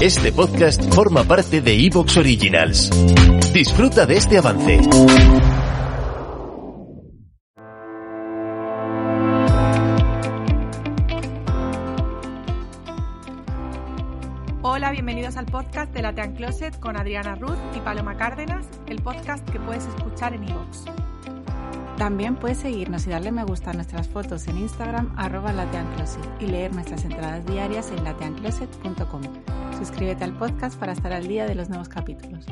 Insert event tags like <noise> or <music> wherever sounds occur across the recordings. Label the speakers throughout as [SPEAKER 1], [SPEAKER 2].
[SPEAKER 1] este podcast forma parte de Evox Originals. Disfruta de este avance.
[SPEAKER 2] Hola, bienvenidos al podcast de Latean Closet con Adriana Ruth y Paloma Cárdenas, el podcast que puedes escuchar en Evox.
[SPEAKER 3] También puedes seguirnos y darle me gusta a nuestras fotos en Instagram arroba lateancloset y leer nuestras entradas diarias en lateancloset.com. Suscríbete al podcast para estar al día de los nuevos capítulos.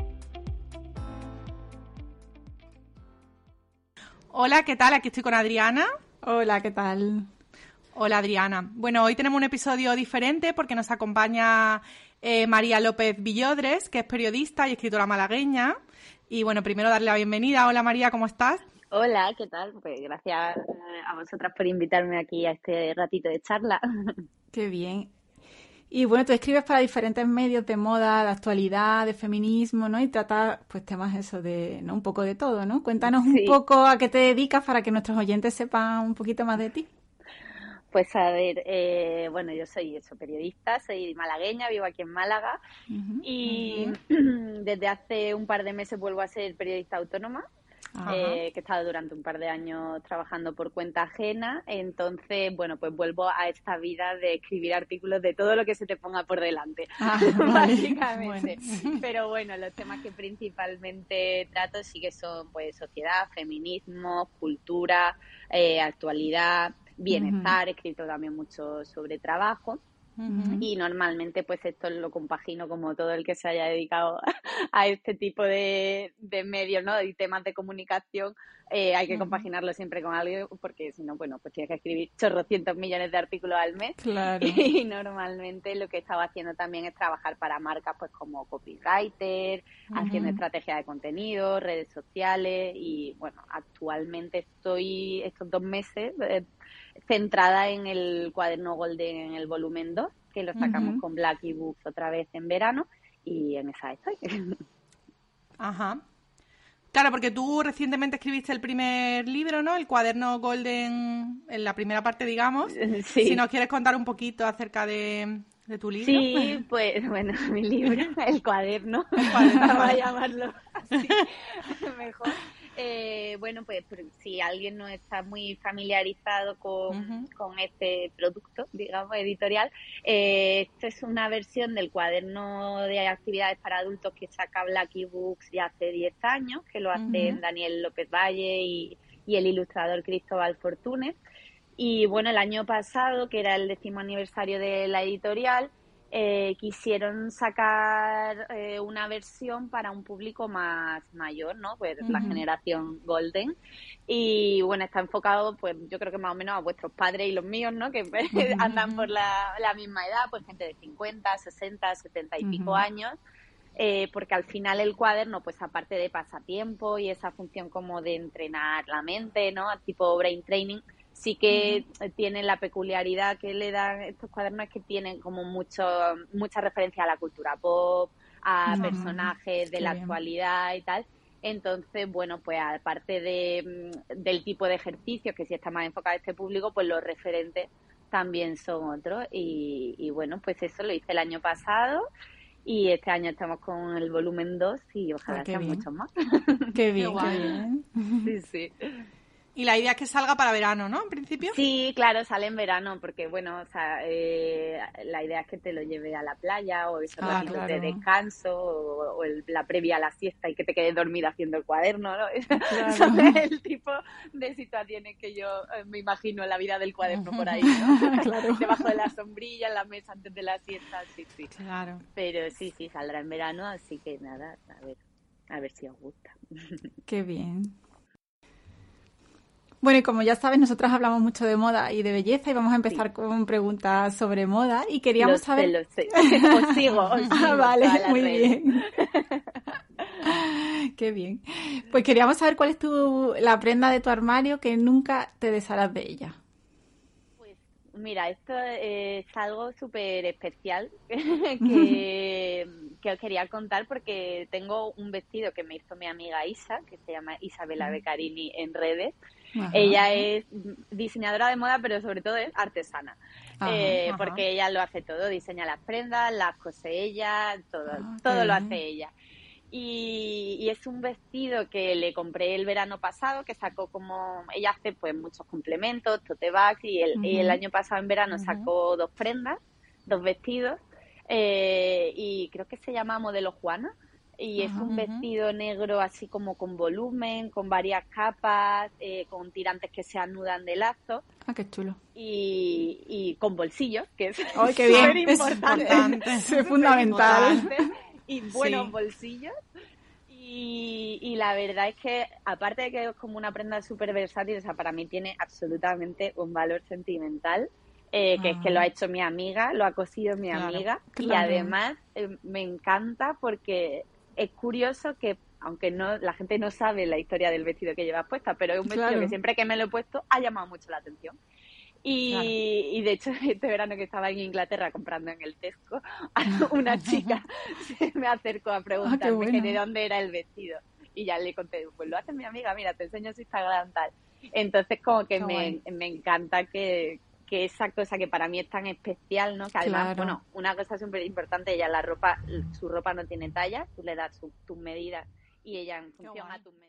[SPEAKER 2] Hola, ¿qué tal? Aquí estoy con Adriana.
[SPEAKER 3] Hola, ¿qué tal?
[SPEAKER 2] Hola, Adriana. Bueno, hoy tenemos un episodio diferente porque nos acompaña eh, María López Villodres, que es periodista y escritora malagueña. Y bueno, primero darle la bienvenida. Hola, María, ¿cómo estás?
[SPEAKER 4] Hola, ¿qué tal? Pues gracias a vosotras por invitarme aquí a este ratito de charla. <laughs>
[SPEAKER 3] Qué bien. Y bueno, tú escribes para diferentes medios de moda, de actualidad, de feminismo, ¿no? Y tratas, pues, temas eso de, ¿no? Un poco de todo, ¿no? Cuéntanos un poco a qué te dedicas para que nuestros oyentes sepan un poquito más de ti.
[SPEAKER 4] Pues a ver, eh, bueno, yo soy eso, periodista, soy malagueña, vivo aquí en Málaga y <clears throat> desde hace un par de meses vuelvo a ser periodista autónoma eh, que he estado durante un par de años trabajando por cuenta ajena. Entonces, bueno, pues vuelvo a esta vida de escribir artículos de todo lo que se te ponga por delante, ah, <laughs> básicamente. <laughs> Pero bueno, los temas que principalmente trato sí que son pues sociedad, feminismo, cultura, eh, actualidad, bienestar, he escrito también mucho sobre trabajo. Y normalmente pues esto lo compagino como todo el que se haya dedicado <laughs> a este tipo de, medios, ¿no? Y temas de comunicación, eh, hay que compaginarlo siempre con algo porque si no, bueno, pues tienes que escribir chorrocientos millones de artículos al mes.
[SPEAKER 3] Claro. <laughs>
[SPEAKER 4] Y normalmente lo que estaba haciendo también es trabajar para marcas pues como copywriter, haciendo estrategia de contenido, redes sociales y bueno, actualmente estoy estos dos meses eh, centrada en el cuaderno Golden en el volumen 2, que lo sacamos con Black Books otra vez en verano y en esa estoy. <laughs>
[SPEAKER 2] Ajá. Claro, porque tú recientemente escribiste el primer libro, ¿no? El cuaderno Golden, en la primera parte, digamos. <laughs>
[SPEAKER 4] Sí.
[SPEAKER 2] Si nos quieres contar un poquito acerca de, tu libro.
[SPEAKER 4] Sí, pues <laughs> bueno, mi libro, el cuaderno, el cuaderno. vamos a llamarlo así, mejor. Eh, bueno, pues si alguien no está muy familiarizado con, este producto, digamos, editorial, eh, esta es una versión del cuaderno de actividades para adultos que saca Blacky Books ya hace 10 años, que lo hacen Daniel López Valle y, y el ilustrador Cristóbal Fortunes. Y bueno, el año pasado, que era el décimo aniversario de la editorial, eh, quisieron sacar eh, una versión para un público más mayor, ¿no? Pues la generación Golden. Y bueno, está enfocado, pues yo creo que más o menos a vuestros padres y los míos, ¿no? Que <laughs> andan por la, misma edad, pues gente de 50, 60, 70 y pico años. Eh, porque al final el cuaderno, pues aparte de pasatiempo y esa función como de entrenar la mente, ¿no? Tipo brain training, sí que tienen la peculiaridad que le dan estos cuadernos es que tienen como mucho mucha referencia a la cultura pop, a personajes de la actualidad y tal. Entonces, bueno, pues aparte de, mm, del tipo de ejercicio que sí está más enfocado a este público, pues los referentes también son otros. Y, bueno, pues eso lo hice el año pasado y este año estamos con el volumen 2 y ojalá sean muchos más.
[SPEAKER 3] Qué <laughs> bien, qué bien.
[SPEAKER 4] Sí, sí.
[SPEAKER 2] Y la idea es que salga para verano, ¿no? En principio.
[SPEAKER 4] Sí, claro, sale en verano, porque bueno, o sea, eh, la idea es que te lo lleve a la playa o esos ah, de descanso o, la previa a la siesta y que te quedes dormida haciendo el cuaderno, ¿no? <laughs> Son el tipo de situaciones que yo eh, me imagino en la vida del cuaderno por ahí, ¿no? <laughs> claro. Debajo de la sombrilla, en la mesa antes de la siesta, sí, sí.
[SPEAKER 2] Claro.
[SPEAKER 4] Pero sí, sí, saldrá en verano, así que nada, a ver, a ver si os gusta.
[SPEAKER 3] Qué bien. Bueno, y como ya sabes, nosotros hablamos mucho de moda y de belleza y vamos a empezar con preguntas sobre moda y queríamos saber...
[SPEAKER 4] lo sé. <laughs> Os sigo, os ah, sigo
[SPEAKER 3] ah, vale, muy bien. <laughs> Qué bien. Pues queríamos saber cuál es tu, la prenda de tu armario que nunca te desharás de ella.
[SPEAKER 4] Mira, esto es algo súper especial <laughs> que, <laughs> que, os quería contar porque tengo un vestido que me hizo mi amiga Isa, que se llama Isabela Beccarini en redes. Ella es diseñadora de moda, pero sobre todo es artesana. Eh, porque ella lo hace todo, diseña las prendas, las cose ella, todo, ah, todo lo hace ella. Y, es un vestido que le compré el verano pasado, que sacó como, ella hace pues muchos complementos, tote bags, y el, el año pasado en verano sacó dos prendas, dos vestidos, eh, y creo que se llama Modelo Juana, y es un vestido negro así como con volumen, con varias capas, eh, con tirantes que se anudan de lazo.
[SPEAKER 3] Ah, qué chulo.
[SPEAKER 4] Y, y con bolsillos, que es
[SPEAKER 3] ¡Ay, qué <laughs> bien! importante. <laughs> es fundamental
[SPEAKER 4] y buenos bolsillos. Y, la verdad es que, aparte de que es como una prenda súper versátil, o sea, para mí tiene absolutamente un valor sentimental, eh, que es que lo ha hecho mi amiga, lo ha cosido mi amiga, y además eh, me encanta porque es curioso que, aunque no la gente no sabe la historia del vestido que llevas puesta, pero es un vestido que siempre que me lo he puesto ha llamado mucho la atención. Y, de hecho, <laughs> este verano que estaba en Inglaterra comprando en el Tesco, <laughs> una chica <laughs> se me acercó a ah, preguntarme de dónde era el vestido. Y ya le conté, pues lo hace mi amiga, mira, te enseño su Instagram tal. Entonces, como que me, me, encanta que, que esa cosa que para mí es tan especial, ¿no? Que además, bueno, una cosa súper importante, ella la ropa, su ropa no tiene talla, tú le das tus medidas y ella en función a tus medidas